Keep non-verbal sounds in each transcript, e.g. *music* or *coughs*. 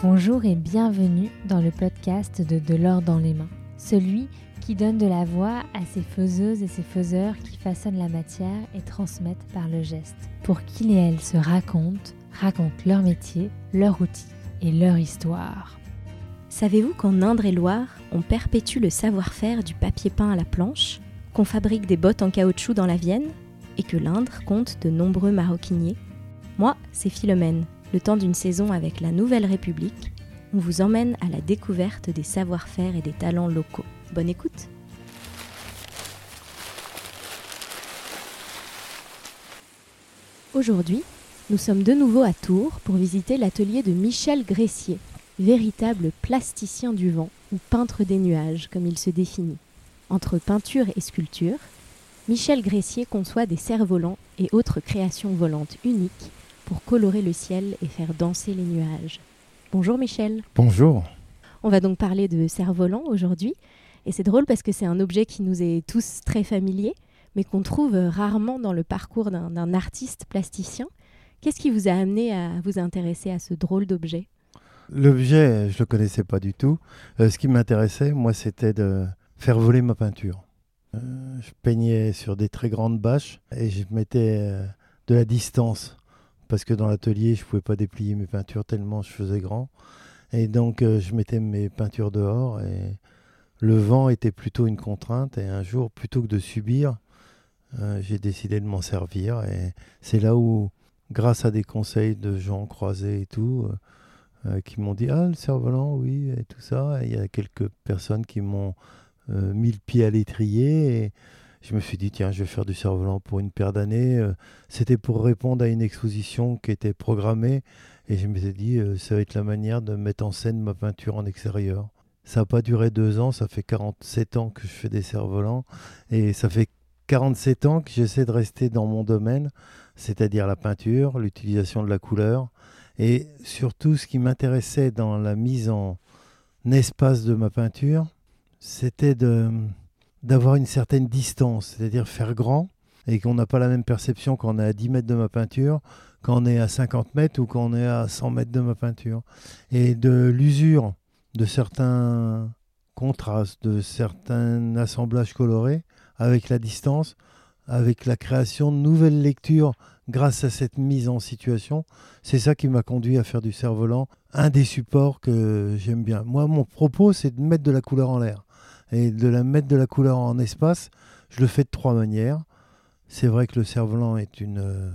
Bonjour et bienvenue dans le podcast de De l'or dans les mains, celui qui donne de la voix à ces faiseuses et ces faiseurs qui façonnent la matière et transmettent par le geste, pour qu'ils et elles se racontent, racontent leur métier, leur outil et leur histoire. Savez-vous qu'en Indre et Loire, on perpétue le savoir-faire du papier peint à la planche, qu'on fabrique des bottes en caoutchouc dans la Vienne, et que l'Indre compte de nombreux maroquiniers? Moi, c'est Philomène, le temps d'une saison avec la Nouvelle République, on vous emmène à la découverte des savoir-faire et des talents locaux. Bonne écoute Aujourd'hui, nous sommes de nouveau à Tours pour visiter l'atelier de Michel Gressier, véritable plasticien du vent ou peintre des nuages comme il se définit. Entre peinture et sculpture, Michel Gressier conçoit des cerfs-volants et autres créations volantes uniques pour colorer le ciel et faire danser les nuages. Bonjour Michel. Bonjour. On va donc parler de cerf-volant aujourd'hui. Et c'est drôle parce que c'est un objet qui nous est tous très familier, mais qu'on trouve rarement dans le parcours d'un artiste plasticien. Qu'est-ce qui vous a amené à vous intéresser à ce drôle d'objet? L'objet, je ne le connaissais pas du tout. Euh, ce qui m'intéressait, moi, c'était de faire voler ma peinture. Euh, je peignais sur des très grandes bâches et je mettais euh, de la distance parce que dans l'atelier, je ne pouvais pas déplier mes peintures tellement je faisais grand. Et donc, euh, je mettais mes peintures dehors et le vent était plutôt une contrainte. Et un jour, plutôt que de subir, euh, j'ai décidé de m'en servir. Et c'est là où, grâce à des conseils de gens croisés et tout, euh, qui m'ont dit Ah, le cerf-volant, oui, et tout ça. il y a quelques personnes qui m'ont mis le pied à l'étrier. Je me suis dit, tiens, je vais faire du cerf-volant pour une paire d'années. Euh, c'était pour répondre à une exposition qui était programmée. Et je me suis dit, euh, ça va être la manière de mettre en scène ma peinture en extérieur. Ça n'a pas duré deux ans, ça fait 47 ans que je fais des cerfs-volants. Et ça fait 47 ans que j'essaie de rester dans mon domaine, c'est-à-dire la peinture, l'utilisation de la couleur. Et surtout, ce qui m'intéressait dans la mise en espace de ma peinture, c'était de d'avoir une certaine distance, c'est-à-dire faire grand, et qu'on n'a pas la même perception quand on est à 10 mètres de ma peinture, quand on est à 50 mètres ou quand on est à 100 mètres de ma peinture. Et de l'usure de certains contrastes, de certains assemblages colorés, avec la distance, avec la création de nouvelles lectures grâce à cette mise en situation, c'est ça qui m'a conduit à faire du cerf-volant, un des supports que j'aime bien. Moi, mon propos, c'est de mettre de la couleur en l'air et de la mettre de la couleur en espace, je le fais de trois manières. C'est vrai que le cerf-volant est une, euh,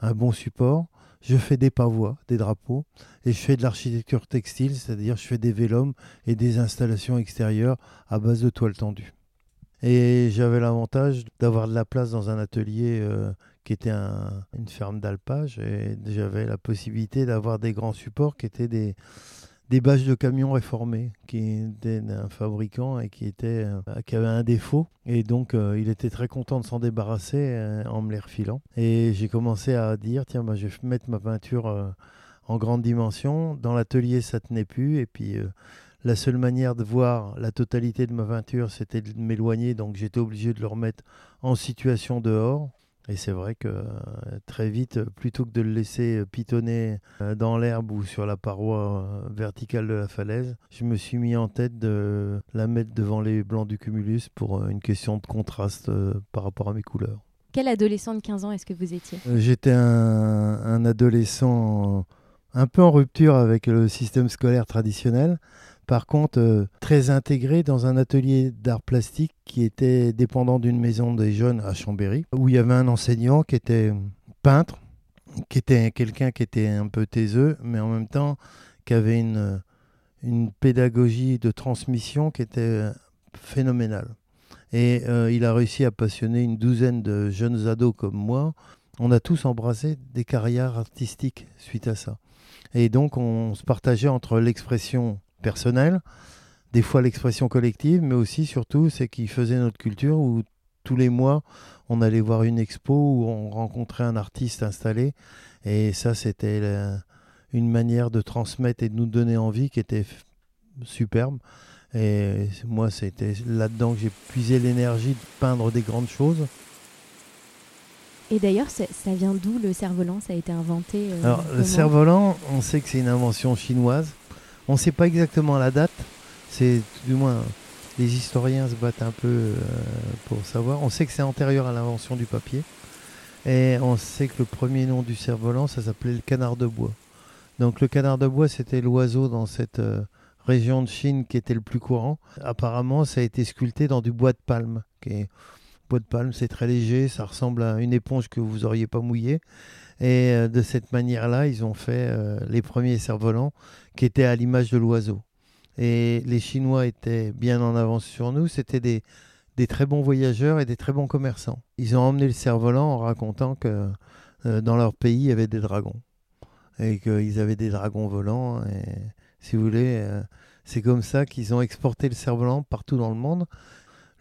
un bon support. Je fais des pavois, des drapeaux, et je fais de l'architecture textile, c'est-à-dire je fais des vélums et des installations extérieures à base de toile tendue. Et j'avais l'avantage d'avoir de la place dans un atelier euh, qui était une ferme d'alpage, et j'avais la possibilité d'avoir des grands supports qui étaient des, des bâches de camions réformés qui étaient un fabricant et qui, était, euh, qui avait un défaut. Et donc, euh, il était très content de s'en débarrasser euh, en me les refilant. Et j'ai commencé à dire tiens, bah, je vais mettre ma peinture en grande dimension. Dans l'atelier, ça tenait plus. Et puis, la seule manière de voir la totalité de ma peinture, c'était de m'éloigner. Donc, j'étais obligé de le remettre en situation dehors. Et c'est vrai que euh, très vite, plutôt que de le laisser euh, pitonner euh, dans l'herbe ou sur la paroi verticale de la falaise, je me suis mis en tête de la mettre devant les blancs du cumulus pour une question de contraste par rapport à mes couleurs. Quel adolescent de 15 ans est-ce que vous étiez? J'étais un, un, adolescent un peu en rupture avec le système scolaire traditionnel. Par contre, euh, très intégré dans un atelier d'art plastique qui était dépendant d'une maison des jeunes à Chambéry, où il y avait un enseignant qui était peintre, qui était quelqu'un qui était un peu taiseux, mais en même temps qui avait une, une pédagogie de transmission qui était phénoménale. Et euh, il a réussi à passionner une douzaine de jeunes ados comme moi. On a tous embrassé des carrières artistiques suite à ça. Et donc on se partageait entre l'expression personnel, des fois l'expression collective, mais aussi surtout c'est qui faisait notre culture où tous les mois on allait voir une expo où on rencontrait un artiste installé et ça c'était une manière de transmettre et de nous donner envie qui était superbe. Et moi, c'était là-dedans que j'ai puisé l'énergie de peindre des grandes choses. Et d'ailleurs, ça vient d'où le cerf-volant? Ça a été inventé euh, Alors, le cerf-volant, on sait que c'est une invention chinoise On ne sait pas exactement la date. C'est du moins les historiens se battent un peu euh, pour savoir. On sait que c'est antérieur à l'invention du papier. Et on sait que le premier nom du cerf-volant, ça s'appelait le canard de bois. Donc le canard de bois, c'était l'oiseau dans cette euh, région de Chine qui était le plus courant. Apparemment, ça a été sculpté dans du bois de palme. Bois de palme, c'est très léger, ça ressemble à une éponge que vous n'auriez pas mouillée. Et euh, de cette manière-là, ils ont fait les premiers cerfs-volants qui étaient à l'image de l'oiseau et les Chinois étaient bien en avance sur nous. C'était des, très bons voyageurs et des très bons commerçants. Ils ont emmené le cerf-volant en racontant que euh, dans leur pays, il y avait des dragons et qu'ils avaient des dragons volants. Et si vous voulez, euh, c'est comme ça qu'ils ont exporté le cerf-volant partout dans le monde.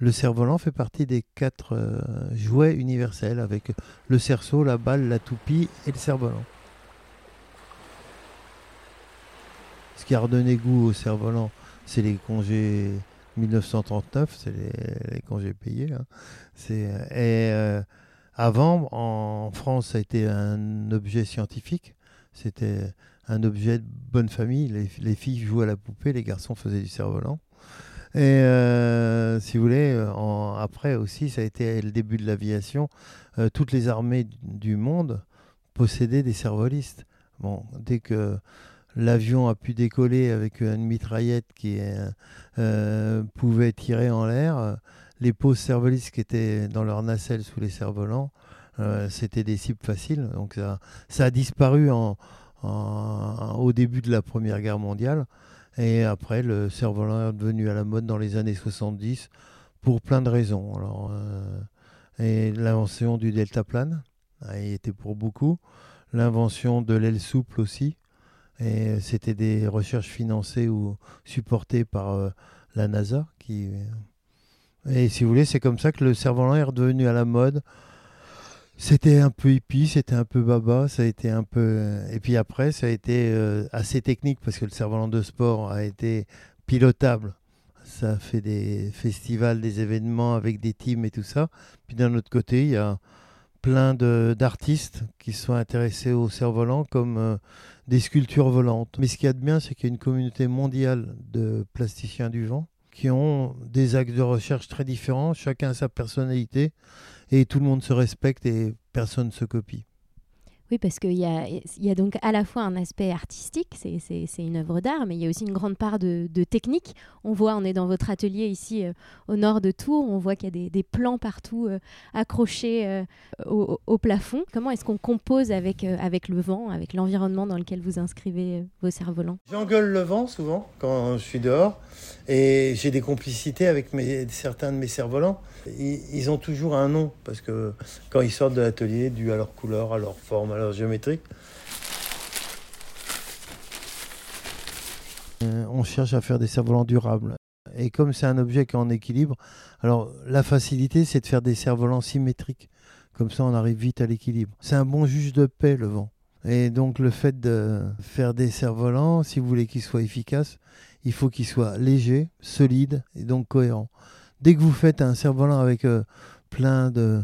Le cerf-volant fait partie des quatre euh, jouets universels avec le cerceau, la balle, la toupie et le cerf-volant. Ce qui a redonné goût au cerf-volant, c'est les congés 1939, c'est les, congés payés. Hein. euh, avant, en France, ça a été un objet scientifique. C'était un objet de bonne famille. Les, filles jouaient à la poupée, les garçons faisaient du cerf-volant. Et euh, si vous voulez, après aussi, ça a été le début de l'aviation. Euh, toutes les armées du monde possédaient des cerf-volistes. Bon, dès que l'avion a pu décoller avec une mitraillette qui euh, pouvait tirer en l'air. Les poses cervelistes qui étaient dans leur nacelle sous les cerfs-volants, euh, c'était des cibles faciles. Donc ça, a disparu au début de la Première Guerre mondiale. Et après, le cerf-volant est devenu à la mode dans les années 70 pour plein de raisons. Alors, euh, l'invention du deltaplane a été pour beaucoup. L'invention de l'aile souple aussi. Et c'était des recherches financées ou supportées par euh, la NASA. Et si vous voulez, c'est comme ça que le cerf-volant est redevenu à la mode. C'était un peu hippie, c'était un peu baba, ça a été un peu. Et puis après, ça a été euh, assez technique parce que le cerf-volant de sport a été pilotable. Ça fait des festivals, des événements avec des teams et tout ça. Puis d'un autre côté, il y a plein d'artistes qui sont intéressés au cerf-volant comme euh, des sculptures volantes. Mais ce qu'il y a de bien, c'est qu'il y a une communauté mondiale de plasticiens du vent qui ont des actes de recherche très différents, chacun a sa personnalité, et tout le monde se respecte et personne ne se copie. Oui, parce qu'il y a, donc à la fois un aspect artistique, c'est une œuvre d'art, mais il y a aussi une grande part de, technique. On voit, on est dans votre atelier ici euh, au nord de Tours, on voit qu'il y a des, plans partout euh, accrochés euh, au, plafond. Comment est-ce qu'on compose avec, le vent, avec l'environnement dans lequel vous inscrivez vos cerfs-volants? J'engueule le vent souvent quand je suis dehors et j'ai des complicités avec certains de mes cerfs-volants. Ils, ont toujours un nom parce que quand ils sortent de l'atelier, dû à leur couleur, à leur forme, à leur géométrie, euh, on cherche à faire des cerfs-volants durables. Et comme c'est un objet qui est en équilibre, alors la facilité, c'est de faire des cerfs-volants symétriques. Comme ça, on arrive vite à l'équilibre. C'est un bon juge de paix, le vent. Et donc, le fait de faire des cerfs-volants, si vous voulez qu'ils soient efficaces, il faut qu'ils soient légers, solides et donc cohérents. Dès que vous faites un cerf-volant avec euh, plein de,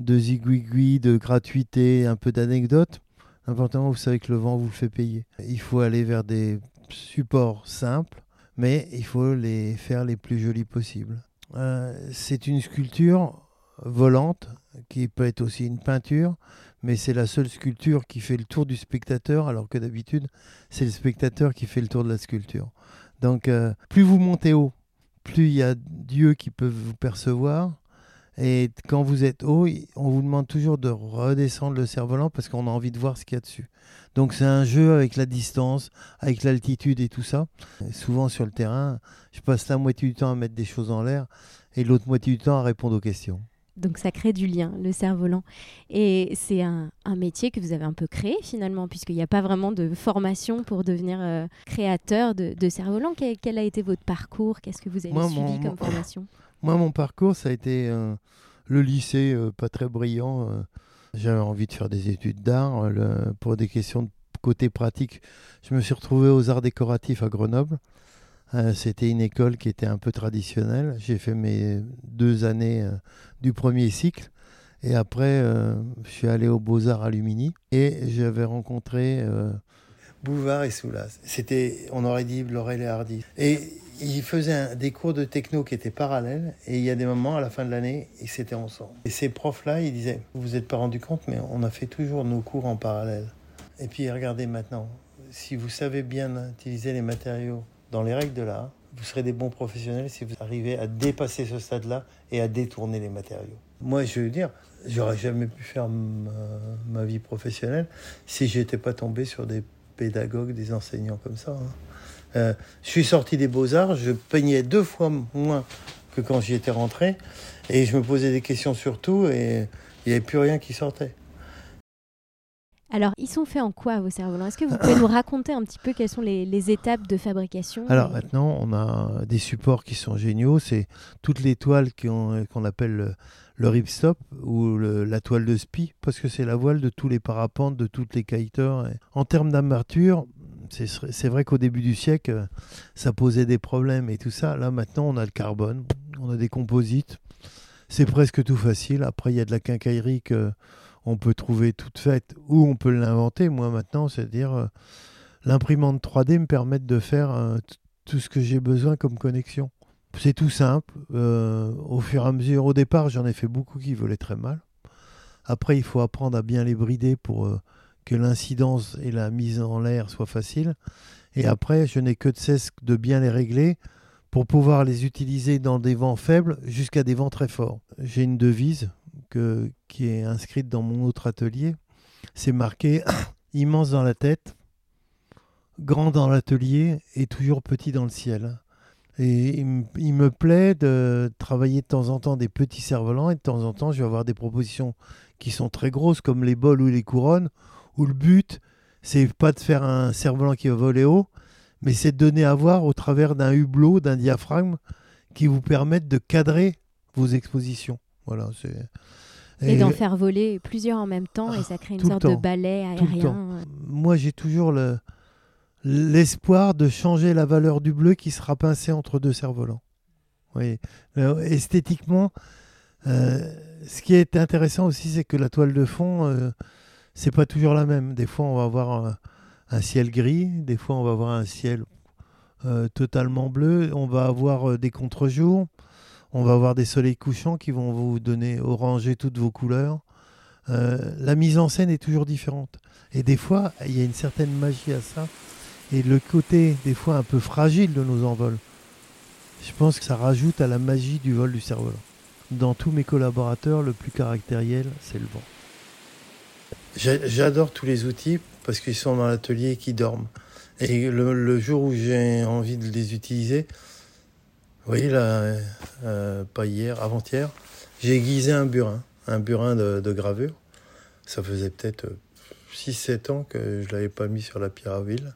de zigouigouis, de gratuité, un peu d'anecdotes, importantement, vous savez que le vent vous le fait payer. Il faut aller vers des supports simples, mais il faut les faire les plus jolis possibles. Euh, c'est une sculpture volante qui peut être aussi une peinture, mais c'est la seule sculpture qui fait le tour du spectateur, alors que d'habitude, c'est le spectateur qui fait le tour de la sculpture. Donc, euh, plus vous montez haut, plus il y a Dieu qui peut vous percevoir. Et quand vous êtes haut, on vous demande toujours de redescendre le cerf-volant parce qu'on a envie de voir ce qu'il y a dessus. Donc c'est un jeu avec la distance, avec l'altitude et tout ça. souvent sur le terrain, je passe la moitié du temps à mettre des choses en l'air et l'autre moitié du temps à répondre aux questions. Donc ça crée du lien, le cerf-volant. Et c'est un, métier que vous avez un peu créé finalement, puisqu'il n'y a pas vraiment de formation pour devenir euh, créateur de, cerf-volant. Quel, a été votre parcours? Qu'est-ce que vous avez suivi comme formation? Moi, mon parcours, ça a été euh, le lycée, euh, pas très brillant. J'avais envie de faire des études d'art. pour des questions de côté pratique, je me suis retrouvé aux arts décoratifs à Grenoble. Euh, c'était une école qui était un peu traditionnelle. J'ai fait mes deux années euh, du premier cycle. Et après, euh, je suis allé aux Beaux-Arts à Lumini. Et j'avais rencontré Bouvard et Soulas. C'était, on aurait dit Laurel et Hardy. Et ils faisaient des cours de techno qui étaient parallèles. Et il y a des moments à la fin de l'année, ils s'étaient ensemble. Et ces profs-là, ils disaient, vous vous êtes pas rendu compte, mais on a fait toujours nos cours en parallèle. Et puis regardez maintenant, si vous savez bien utiliser les matériaux dans les règles de l'art, vous serez des bons professionnels si vous arrivez à dépasser ce stade-là et à détourner les matériaux. Moi, je veux dire, j'aurais jamais pu faire ma, vie professionnelle si j'étais pas tombé sur des pédagogues, des enseignants comme ça. Hein. Euh, je suis sorti des beaux-arts, je peignais deux fois moins que quand j'y étais rentré, et je me posais des questions sur tout, et il n'y avait plus rien qui sortait. Alors, ils sont faits en quoi vos cerfs-volants? Est-ce que vous pouvez nous raconter un petit peu quelles sont les, étapes de fabrication? Alors maintenant, on a des supports qui sont géniaux. C'est toutes les toiles qu'on appelle le, ripstop ou la toile de spi, parce que c'est la voile de tous les parapentes, de toutes les kiteurs. En termes d'armature, c'est vrai qu'au début du siècle, ça posait des problèmes et tout ça. Là, maintenant, on a le carbone, on a des composites. C'est presque tout facile. Après, il y a de la quincaillerie que on peut trouver toute faite ou on peut l'inventer. Moi maintenant, c'est-à-dire euh, l'imprimante 3D me permet de faire euh, tout ce que j'ai besoin comme connexion. C'est tout simple. Euh, au fur et à mesure, au départ, j'en ai fait beaucoup qui volaient très mal. Après, il faut apprendre à bien les brider pour que l'incidence et la mise en l'air soient faciles. Et après, je n'ai que de cesse de bien les régler pour pouvoir les utiliser dans des vents faibles jusqu'à des vents très forts. J'ai une devise, qui est inscrite dans mon autre atelier. C'est marqué *coughs* immense dans la tête, grand dans l'atelier et toujours petit dans le ciel. Et il, me plaît de travailler de temps en temps des petits cerfs-volants et de temps en temps je vais avoir des propositions qui sont très grosses comme les bols ou les couronnes où le but c'est pas de faire un cerf-volant qui va voler haut mais c'est de donner à voir au travers d'un hublot, d'un diaphragme qui vous permettent de cadrer vos expositions. Voilà, c'est et, d'en faire voler plusieurs en même temps, et ça crée une sorte de balai aérien. Moi, j'ai toujours le, l'espoir de changer la valeur du bleu qui sera pincé entre deux cerfs-volants. Oui. esthétiquement, euh, ce qui est intéressant aussi, c'est que la toile de fond, euh, c'est pas toujours la même. Des fois, on va avoir un, ciel gris, des fois, on va avoir un ciel euh, totalement bleu, on va avoir des contre-jours. On va avoir des soleils couchants qui vont vous donner oranger toutes vos couleurs. Euh, la mise en scène est toujours différente. Et des fois, il y a une certaine magie à ça. Et le côté, des fois, un peu fragile de nos envols, je pense que ça rajoute à la magie du vol du cerf-volant. Dans tous mes collaborateurs, le plus caractériel, c'est le vent. J'adore tous les outils parce qu'ils sont dans l'atelier et qu'ils dorment. Et le jour où j'ai envie de les utiliser, oui, là, euh, pas hier, avant-hier, j'ai aiguisé un burin, un burin de, gravure. Ça faisait peut-être 6-7 ans que je ne l'avais pas mis sur la pierre à ville.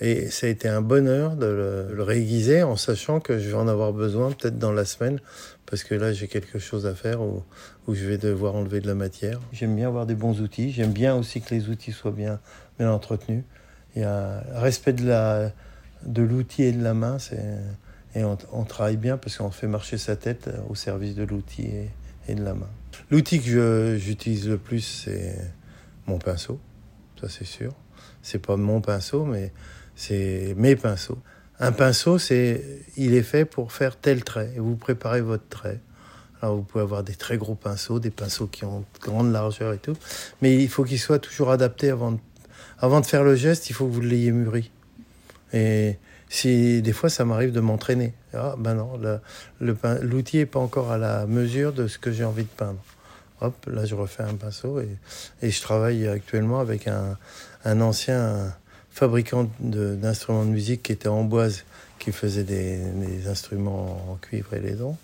Et ça a été un bonheur de le, réaiguiser en sachant que je vais en avoir besoin peut-être dans la semaine, parce que là j'ai quelque chose à faire où, où, je vais devoir enlever de la matière. J'aime bien avoir des bons outils, j'aime bien aussi que les outils soient bien, bien entretenus. Il y a respect de l'outil de et de la main, et on, travaille bien parce qu'on fait marcher sa tête au service de l'outil et, de la main. L'outil que j'utilise le plus, c'est mon pinceau, ça c'est sûr. C'est pas mon pinceau, mais c'est mes pinceaux. Un pinceau, c'est, il est fait pour faire tel trait. Et vous préparez votre trait. Alors vous pouvez avoir des très gros pinceaux, des pinceaux qui ont grande largeur et tout, mais il faut qu'ils soient toujours adaptés avant de, avant de faire le geste. Il faut que vous l'ayez mûri. Et si des fois ça m'arrive de m'entraîner. Ah ben non, l'outil n'est pas encore à la mesure de ce que j'ai envie de peindre. Hop, là je refais un pinceau et, et je travaille actuellement avec un, un ancien fabricant d'instruments de, musique qui était en boise, qui faisait des, des instruments en cuivre et les dents.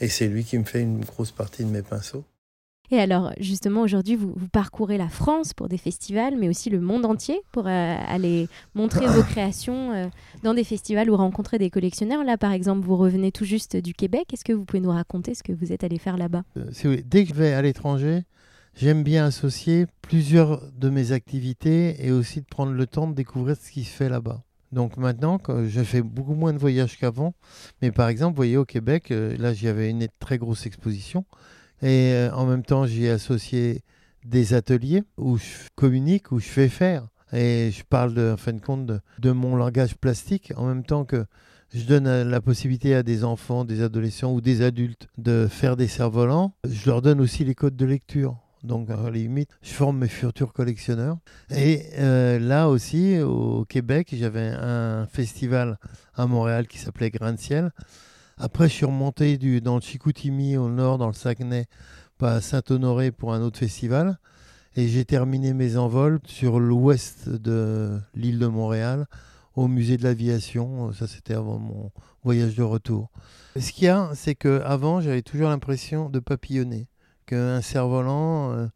Et c'est lui qui me fait une grosse partie de mes pinceaux. Et alors, justement, aujourd'hui, vous, parcourez la France pour des festivals, mais aussi le monde entier pour euh, aller montrer vos *laughs* créations euh, dans des festivals ou rencontrer des collectionneurs. Là, par exemple, vous revenez tout juste du Québec. Est-ce que vous pouvez nous raconter ce que vous êtes allé faire là-bas? Euh, Dès que je vais à l'étranger, j'aime bien associer plusieurs de mes activités et aussi de prendre le temps de découvrir ce qui se fait là-bas. Donc maintenant, je fais beaucoup moins de voyages qu'avant. Mais par exemple, vous voyez, au Québec, là, j'y avais une très grosse exposition. Et euh, en même temps, j'y ai associé des ateliers où je communique, où je fais faire. Et je parle en fin de compte de, de mon langage plastique en même temps que je donne euh, la possibilité à des enfants, des adolescents ou des adultes de faire des cerfs-volants. Je leur donne aussi les codes de lecture. Donc, à la limite, je forme mes futurs collectionneurs. Et euh, là aussi, au Québec, j'avais un festival à Montréal qui s'appelait Grain de Ciel. Après, je suis remonté dans le Chicoutimi, au nord, dans le Saguenay, à Saint-Honoré pour un autre festival. Et j'ai terminé mes envols sur l'ouest de l'île de Montréal, au musée de l'aviation. Ça, c'était avant mon voyage de retour. Ce qu'il y a, c'est qu'avant, j'avais toujours l'impression de papillonner qu'un cerf-volant, euh,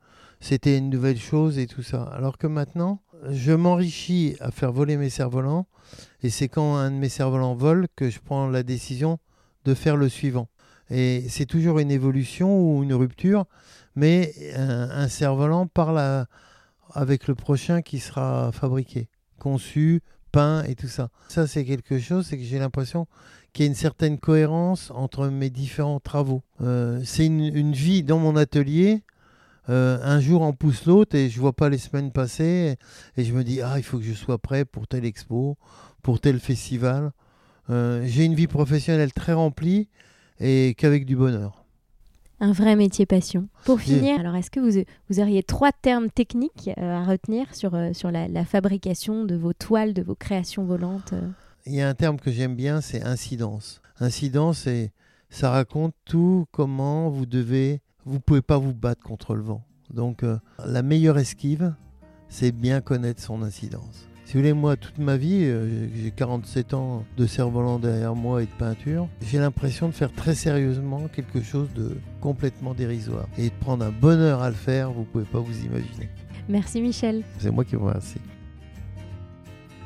c'était une nouvelle chose et tout ça. Alors que maintenant, je m'enrichis à faire voler mes cerfs-volants, et c'est quand un de mes cerfs-volants vole que je prends la décision de faire le suivant. Et c'est toujours une évolution ou une rupture, mais un, un cerf-volant parle avec le prochain qui sera fabriqué, conçu, et tout ça. Ça, c'est quelque chose, c'est que j'ai l'impression qu'il y a une certaine cohérence entre mes différents travaux. Euh, c'est une, vie dans mon atelier. Euh, un jour en pousse l'autre et je vois pas les semaines passer et, je me dis ah il faut que je sois prêt pour telle expo, pour tel festival. Euh, j'ai une vie professionnelle très remplie et qu'avec du bonheur. Un vrai métier passion. Pour finir, alors est-ce que vous, vous auriez trois termes techniques à retenir sur, sur la, la, fabrication de vos toiles, de vos créations volantes il y a un terme que j'aime bien, c'est incidence. Incidence, c'est ça raconte tout comment vous devez, vous pouvez pas vous battre contre le vent. Donc euh, la meilleure esquive, c'est bien connaître son incidence. Si vous voulez, moi, toute ma vie, euh, j'ai 47 ans de cerf-volant derrière moi et de peinture, j'ai l'impression de faire très sérieusement quelque chose de complètement dérisoire. Et de prendre un bonheur à le faire, vous pouvez pas vous imaginer. Merci Michel. C'est moi qui vous remercie.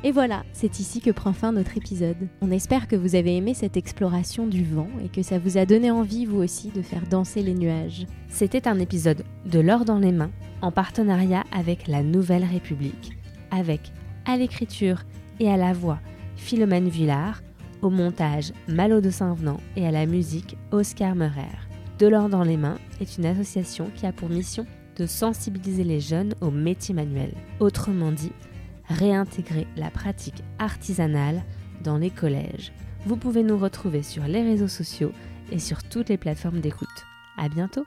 Et voilà, c'est ici que prend fin notre épisode. On espère que vous avez aimé cette exploration du vent et que ça vous a donné envie, vous aussi, de faire danser les nuages. C'était un épisode de L'or dans les mains, en partenariat avec la Nouvelle République, avec, à l'écriture et à la voix, Philomène Villard, au montage Malo de Saint-Venant et à la musique Oscar Meurer. De l'or dans les mains est une association qui a pour mission de sensibiliser les jeunes au métier manuel. Autrement dit, réintégrer la pratique artisanale dans les collèges. Vous pouvez nous retrouver sur les réseaux sociaux et sur toutes les plateformes d'écoute. À bientôt!